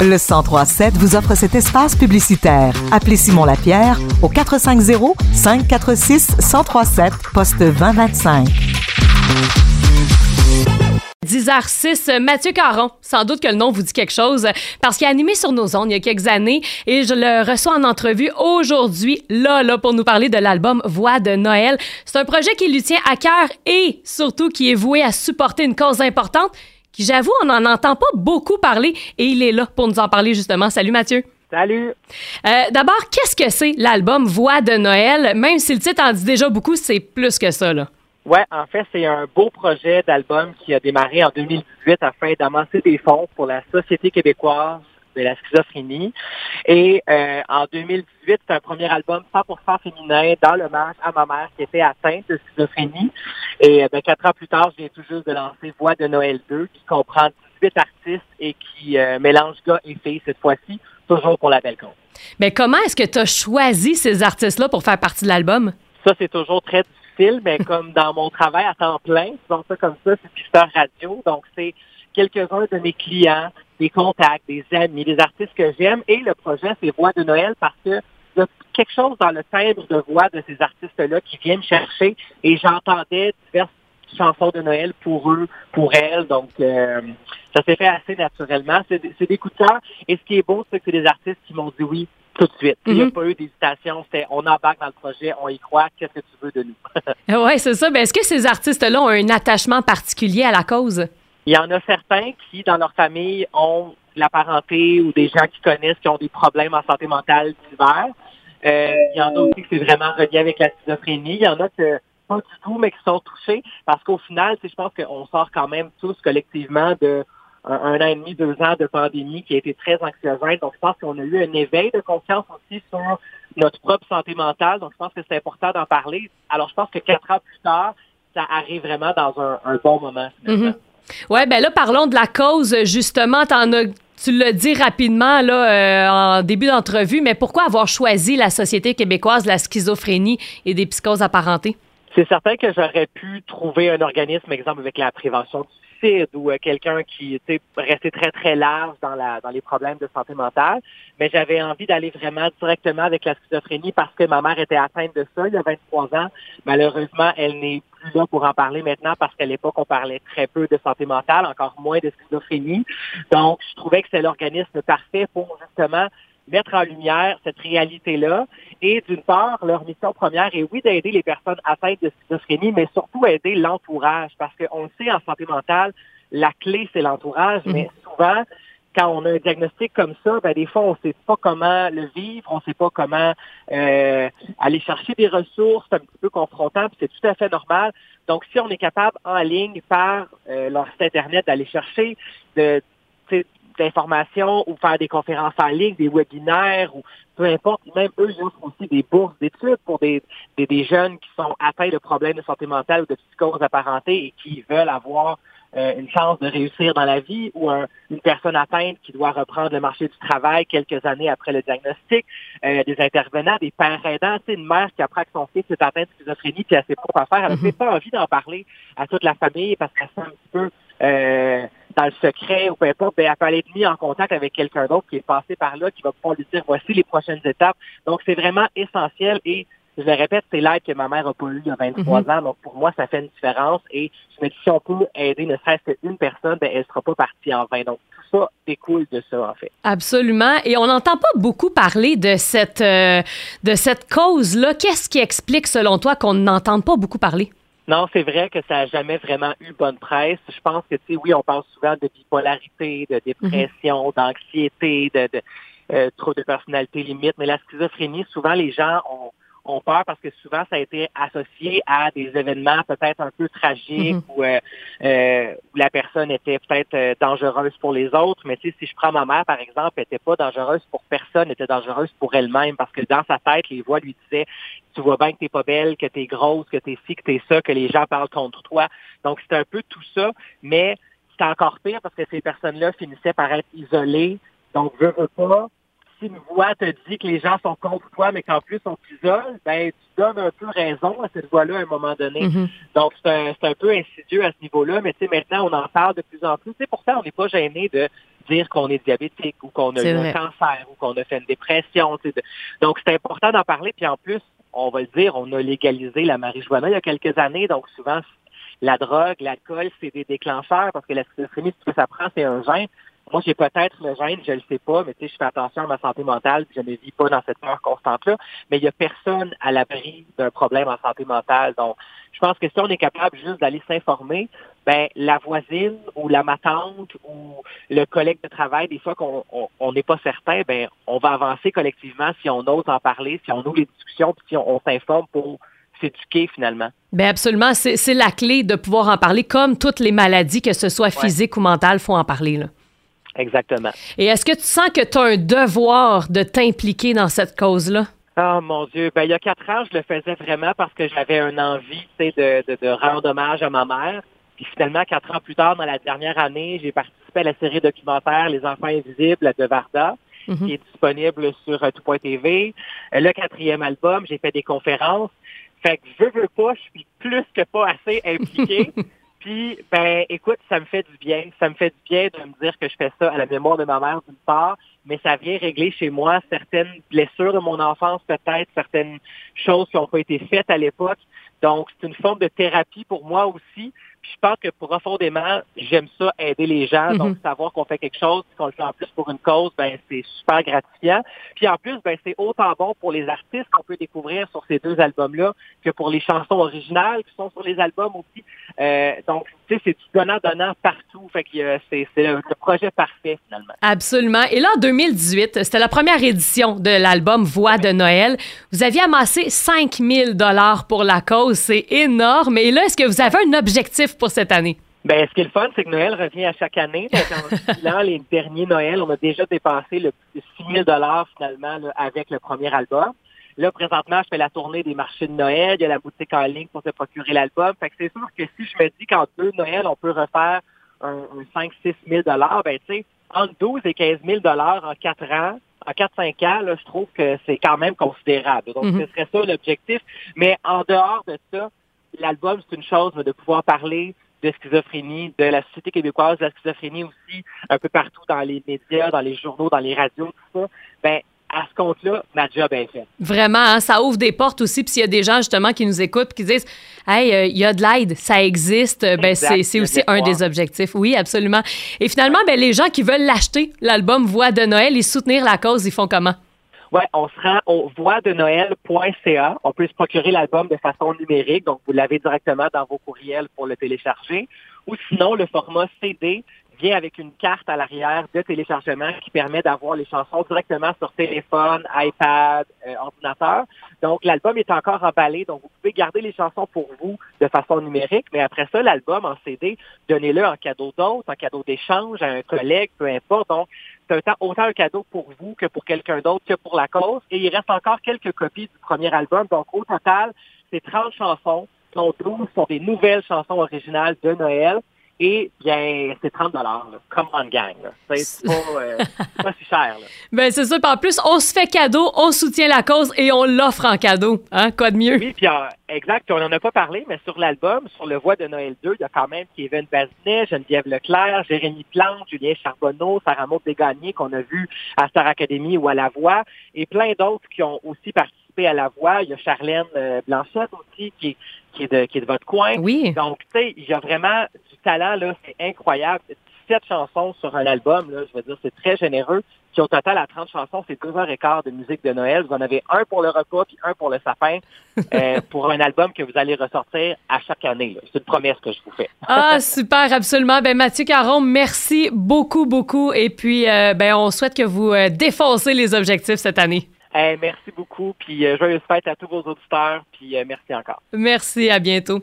Le 1037 vous offre cet espace publicitaire. Appelez Simon Lapierre au 450 546 1037 poste 2025. 10h06, Mathieu Caron. Sans doute que le nom vous dit quelque chose parce qu'il a animé sur nos ondes il y a quelques années et je le reçois en entrevue aujourd'hui, là, là, pour nous parler de l'album Voix de Noël. C'est un projet qui lui tient à cœur et surtout qui est voué à supporter une cause importante qui, j'avoue, on n'en entend pas beaucoup parler et il est là pour nous en parler justement. Salut Mathieu. Salut. Euh, D'abord, qu'est-ce que c'est l'album Voix de Noël? Même si le titre en dit déjà beaucoup, c'est plus que ça, là. Ouais, en fait, c'est un beau projet d'album qui a démarré en 2018 afin d'amasser des fonds pour la Société québécoise de la schizophrénie. Et euh, en 2018, c'est un premier album 100% féminin dans l'hommage à ma mère qui était atteinte de schizophrénie. Et euh, ben, quatre ans plus tard, je viens tout juste de lancer Voix de Noël 2 qui comprend 18 artistes et qui euh, mélange gars et filles cette fois-ci, toujours pour la belle cause. Mais comment est-ce que tu as choisi ces artistes-là pour faire partie de l'album? Ça, c'est toujours très difficile, mais comme dans mon travail à temps plein, disons ça comme ça, c'est pisteur radio. Donc, c'est quelques-uns de mes clients, des contacts, des amis, des artistes que j'aime. Et le projet, c'est Voix de Noël parce que il y a quelque chose dans le timbre de voix de ces artistes-là qui viennent chercher et j'entendais diverses chansons de Noël pour eux, pour elles. Donc, euh, ça s'est fait assez naturellement. C'est des coups de cœur. Et ce qui est beau, c'est que c'est des artistes qui m'ont dit oui tout de suite. Il n'y a pas eu d'hésitation. C'était on embarque dans le projet, on y croit. Qu'est-ce que tu veux de nous? oui, c'est ça. Mais est-ce que ces artistes-là ont un attachement particulier à la cause? Il y en a certains qui, dans leur famille, ont la parenté ou des gens qui connaissent qui ont des problèmes en santé mentale divers. Euh, il y en a aussi qui c'est vraiment relié avec la schizophrénie. Il y en a que pas du tout, mais qui sont touchés parce qu'au final, je pense qu'on sort quand même tous collectivement de un, an et demi, deux ans de pandémie qui a été très anxiogène. Donc, je pense qu'on a eu un éveil de conscience aussi sur notre propre santé mentale. Donc, je pense que c'est important d'en parler. Alors, je pense que quatre ans plus tard, ça arrive vraiment dans un, bon moment. Ouais, ben là, parlons de la cause, justement. tu l'as dit rapidement là, euh, en début d'entrevue, mais pourquoi avoir choisi la Société québécoise de la schizophrénie et des psychoses apparentées? C'est certain que j'aurais pu trouver un organisme, exemple, avec la prévention du ou euh, quelqu'un qui était resté très, très large dans, dans les problèmes de santé mentale. Mais j'avais envie d'aller vraiment directement avec la schizophrénie parce que ma mère était atteinte de ça il y a 23 ans. Malheureusement, elle n'est plus là pour en parler maintenant parce qu'à l'époque, on parlait très peu de santé mentale, encore moins de schizophrénie. Donc, je trouvais que c'est l'organisme parfait pour justement mettre en lumière cette réalité-là. Et d'une part, leur mission première est oui d'aider les personnes atteintes de schizophrénie, mais surtout aider l'entourage, parce qu'on le sait en santé mentale, la clé c'est l'entourage, mais mhm. souvent quand on a un diagnostic comme ça, ben des fois on sait pas comment le vivre, on sait pas comment euh, aller chercher des ressources, c'est un petit peu confrontant, puis c'est tout à fait normal. Donc si on est capable en ligne par euh, leur site internet d'aller chercher de d'informations ou faire des conférences en ligne, des webinaires ou peu importe. Même eux, ils offrent aussi des bourses d'études pour des, des, des, jeunes qui sont atteints de problèmes de santé mentale ou de psychose apparentée et qui veulent avoir euh, une chance de réussir dans la vie ou une personne atteinte qui doit reprendre le marché du travail quelques années après le diagnostic, euh, des intervenants, des pères aidants, c'est une mère qui apprend que son fils est atteint de schizophrénie puis elle sait pas quoi faire, elle n'a mm-hmm. pas envie d'en parler à toute la famille parce qu'elle sent un petit peu euh, dans le secret ou peu importe, ben, elle peut aller être mise en contact avec quelqu'un d'autre qui est passé par là, qui va pouvoir lui dire voici les prochaines étapes. Donc, c'est vraiment essentiel et je le répète, c'est l'aide que ma mère n'a pas eu il y a 23 mhm. ans. Donc, pour moi, ça fait une différence. Et je me dis, si on peut aider ne serait-ce qu'une personne, ben, elle ne sera pas partie en vain. Donc, tout ça découle de ça, en fait. Absolument. Et on n'entend pas beaucoup parler de cette, euh, de cette cause-là. Qu'est-ce qui explique, selon toi, qu'on n'entende pas beaucoup parler? Non, c'est vrai que ça n'a jamais vraiment eu bonne presse. Je pense que, tu sais, oui, on parle souvent de bipolarité, de dépression, d'anxiété, de, de euh, trop de personnalité limite, mais la schizophrénie, souvent, les gens ont ont peur parce que souvent ça a été associé à des événements peut-être un peu tragiques où, euh, euh, où, la personne était peut-être euh, dangereuse pour les autres. Mais tu sais, si je prends ma mère, par exemple, elle n'était pas dangereuse pour personne, elle était dangereuse pour elle-même parce que dans sa tête, les voix lui disaient tu vois bien que t'es pas belle, que t'es grosse, que t'es ci, que t'es ça, que les gens parlent contre toi. Donc c'est un peu tout ça, mais c'est encore pire parce que ces personnes-là finissaient par être isolées. Donc, veux, veux pas, une voix te dit que les gens sont contre toi, mais qu'en plus on t'isole, ben tu donnes un peu raison à cette voix-là à un moment donné. Mhm. Donc c'est un, un, peu insidieux à ce niveau-là, mais tu sais, maintenant on en parle de plus en plus. Sais, pourtant on n'est pas gêné de dire qu'on est diabétique ou qu'on a eu un cancer ou qu'on a fait une dépression. Donc c'est important d'en parler. Puis en plus, on va le dire, on a légalisé la marijuana il y a quelques années, donc souvent la drogue, l'alcool, c'est des déclencheurs parce que la schizophrénie, ce que ça prend, c'est un gène. Moi, j'ai peut-être le gène, je le sais pas, mais tu sais, je fais attention à ma santé mentale, puis je ne vis pas dans cette peur constante-là. Mais il y a personne à l'abri d'un problème en santé mentale. Donc, je pense que si on est capable juste d'aller s'informer, ben la voisine ou la matante ou le collègue de travail, des fois qu'on on n'est pas certain, ben on va avancer collectivement si on ose en parler, si on ouvre les discussions, puis si on, s'informe pour s'éduquer finalement. Bien absolument, c'est la clé de pouvoir en parler, comme toutes les maladies, que ce soit physique ou mentale, faut en parler là. Exactement. Et est-ce que tu sens que tu as un devoir de t'impliquer dans cette cause-là? Oh mon Dieu, ben il y a quatre ans, je le faisais vraiment parce que j'avais une envie, tu de, de, de, rendre hommage à ma mère. Puis finalement, quatre ans plus tard, dans la dernière année, j'ai participé à la série documentaire Les Enfants Invisibles de Varda, mhm. qui est disponible sur euh, tout.tv. Euh, le quatrième album, j'ai fait des conférences. Fait que je veux pas, je suis plus que pas assez impliqué. Puis, ben, écoute, ça me fait du bien. Ça me fait du bien de me dire que je fais ça à la mémoire de ma mère d'une part, mais ça vient régler chez moi certaines blessures de mon enfance, peut-être certaines choses qui n'ont pas été faites à l'époque. Donc, c'est une forme de thérapie pour moi aussi. Puis je pense que profondément, j'aime ça, aider les gens. Donc, mhm. savoir qu'on fait quelque chose, qu'on le fait en plus pour une cause, ben c'est super gratifiant. Puis en plus, ben c'est autant bon pour les artistes qu'on peut découvrir sur ces deux albums-là que pour les chansons originales qui sont sur les albums aussi. Euh, donc, tu sais, c'est du donnant-donnant partout. Fait que euh, c'est le, projet parfait, finalement. Absolument. Et là, en 2018, c'était la première édition de l'album Voix de Noël. Vous aviez amassé 5000 dollars pour la cause. C'est énorme. Et là, est-ce que vous avez un objectif pour cette année? Ben, ce qui est le fun, c'est que Noël revient à chaque année. en les derniers Noël, on a déjà dépassé le 6 000 finalement avec le premier album. Là, présentement, je fais la tournée des marchés de Noël. Il y a la boutique en ligne pour se procurer l'album. Fait que c'est sûr que si je me dis qu'en deux Noël, on peut refaire un, 5-6 000 ben, tu sais, entre 12 et 15 000 en quatre ans, en 4-5 ans, là, je trouve que c'est quand même considérable. Donc, mm-hmm. ce serait ça l'objectif. Mais en dehors de ça, l'album, c'est une chose, mais de pouvoir parler de schizophrénie, de la société québécoise, de la schizophrénie aussi, un peu partout dans les médias, dans les journaux, dans les radios, tout ça, ben, à ce compte-là, ma job est faite. Vraiment, hein, ça ouvre des portes aussi. Puis s'il y a des gens justement qui nous écoutent qui disent Hey, euh, il y a de l'aide, ça existe, ben c'est aussi un des objectifs. Oui, absolument. Et finalement, ben, les gens qui veulent l'acheter, l'album Voix de Noël et soutenir la cause, ils font comment? Ouais, on se rend au voixdenoël.ca. On peut se procurer l'album de façon numérique, donc vous l'avez directement dans vos courriels pour le télécharger. Ou sinon, le format CD avec une carte à l'arrière de téléchargement qui permet d'avoir les chansons directement sur téléphone, iPad, euh, ordinateur. Donc, l'album est encore emballé, donc vous pouvez garder les chansons pour vous de façon numérique, mais après ça, l'album en CD, donnez-le en cadeau d'autre, en cadeau d'échange à un collègue, peu importe. Donc, c'est autant un cadeau pour vous que pour quelqu'un d'autre que pour la cause. Et il reste encore quelques copies du premier album. Donc, au total, c'est 30 chansons, dont 12 sont des nouvelles chansons originales de Noël. Et bien, c'est 30 dollars. Come on, gang. C'est pas, euh, pas, si cher. Là. Ben, c'est ça. en plus, on se fait cadeau, on soutient la cause et on l'offre en cadeau. Hein? Quoi de mieux? Oui, puis euh, exact. on n'en a pas parlé, mais sur l'album, sur le Voix de Noël 2, il y a quand même Kevin Bazinet, Geneviève Leclerc, Jérémy Plante, Julien Charbonneau, Sarah Maud Desgagnés qu'on a vu à Star Academy ou à La Voix, et plein d'autres qui ont aussi participé à La Voix. Il y a Charlène euh, Blanchette aussi qui, qui, est de, qui est de votre coin. Oui. Donc, tu sais, il y a vraiment talent, là, c'est incroyable. Sept chansons sur un album, là, je veux dire, c'est très généreux. Puis au total, à 30 chansons, c'est deux heures et quart de musique de Noël. Vous en avez un pour le repas, puis un pour le sapin, euh, pour un album que vous allez ressortir à chaque année. C'est une promesse que je vous fais. ah, super, absolument. Ben, Mathieu Caron, merci beaucoup, beaucoup. Et puis, euh, ben, on souhaite que vous euh, défoncez les objectifs cette année. Merci beaucoup. Puis, joyeuse fête à tous vos auditeurs. Puis, merci encore. Merci, à bientôt.